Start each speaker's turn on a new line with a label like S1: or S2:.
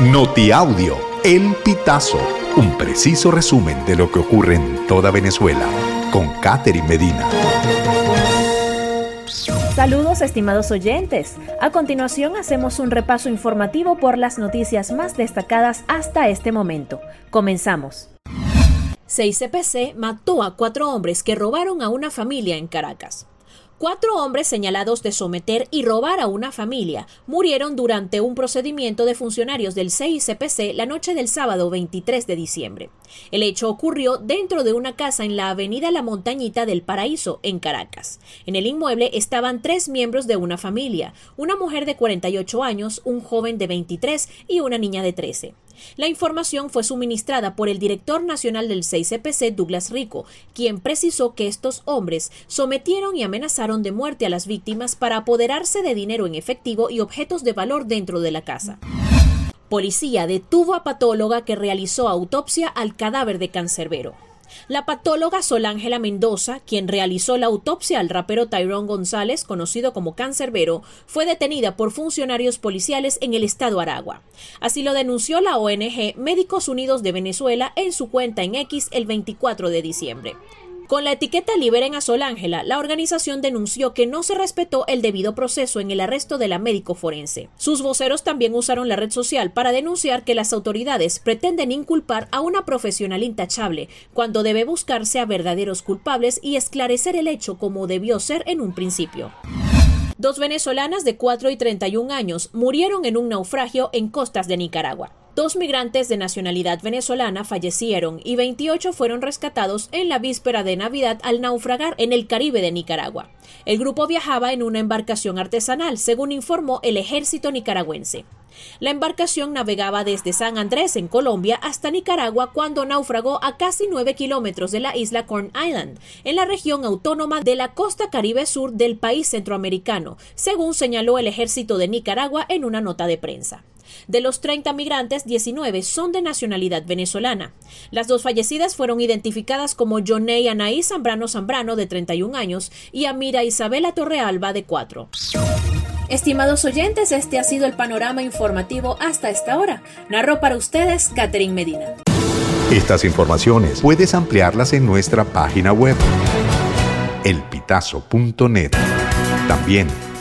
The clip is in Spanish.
S1: Notiaudio, El Pitazo, un preciso resumen de lo que ocurre en toda Venezuela, con Catherine Medina.
S2: Saludos estimados oyentes. A continuación hacemos un repaso informativo por las noticias más destacadas hasta este momento. Comenzamos. 6CPC mató a cuatro hombres que robaron a una familia en Caracas. Cuatro hombres señalados de someter y robar a una familia murieron durante un procedimiento de funcionarios del CICPC la noche del sábado 23 de diciembre. El hecho ocurrió dentro de una casa en la avenida La Montañita del Paraíso, en Caracas. En el inmueble estaban tres miembros de una familia, una mujer de 48 años, un joven de 23 y una niña de 13. La información fue suministrada por el director nacional del 6CPC, Douglas Rico, quien precisó que estos hombres sometieron y amenazaron de muerte a las víctimas para apoderarse de dinero en efectivo y objetos de valor dentro de la casa. Policía detuvo a patóloga que realizó autopsia al cadáver de Cancerbero. La patóloga Sol Ángela Mendoza, quien realizó la autopsia al rapero Tyrone González, conocido como Cancerbero, fue detenida por funcionarios policiales en el estado Aragua. Así lo denunció la ONG Médicos Unidos de Venezuela en su cuenta en X el 24 de diciembre. Con la etiqueta Liberen a Sol Ángela, la organización denunció que no se respetó el debido proceso en el arresto de la médico forense. Sus voceros también usaron la red social para denunciar que las autoridades pretenden inculpar a una profesional intachable, cuando debe buscarse a verdaderos culpables y esclarecer el hecho como debió ser en un principio. Dos venezolanas de 4 y 31 años murieron en un naufragio en costas de Nicaragua. Dos migrantes de nacionalidad venezolana fallecieron y 28 fueron rescatados en la víspera de Navidad al naufragar en el Caribe de Nicaragua. El grupo viajaba en una embarcación artesanal, según informó el ejército nicaragüense. La embarcación navegaba desde San Andrés, en Colombia, hasta Nicaragua cuando naufragó a casi 9 kilómetros de la isla Corn Island, en la región autónoma de la costa caribe sur del país centroamericano, según señaló el ejército de Nicaragua en una nota de prensa. De los 30 migrantes, 19 son de nacionalidad venezolana. Las dos fallecidas fueron identificadas como Joney Anaí Zambrano Zambrano, de 31 años, y Amira Isabela Torrealba, de 4. Estimados oyentes, este ha sido el panorama informativo hasta esta hora. Narró para ustedes Catherine Medina.
S1: Estas informaciones puedes ampliarlas en nuestra página web elpitazo.net. También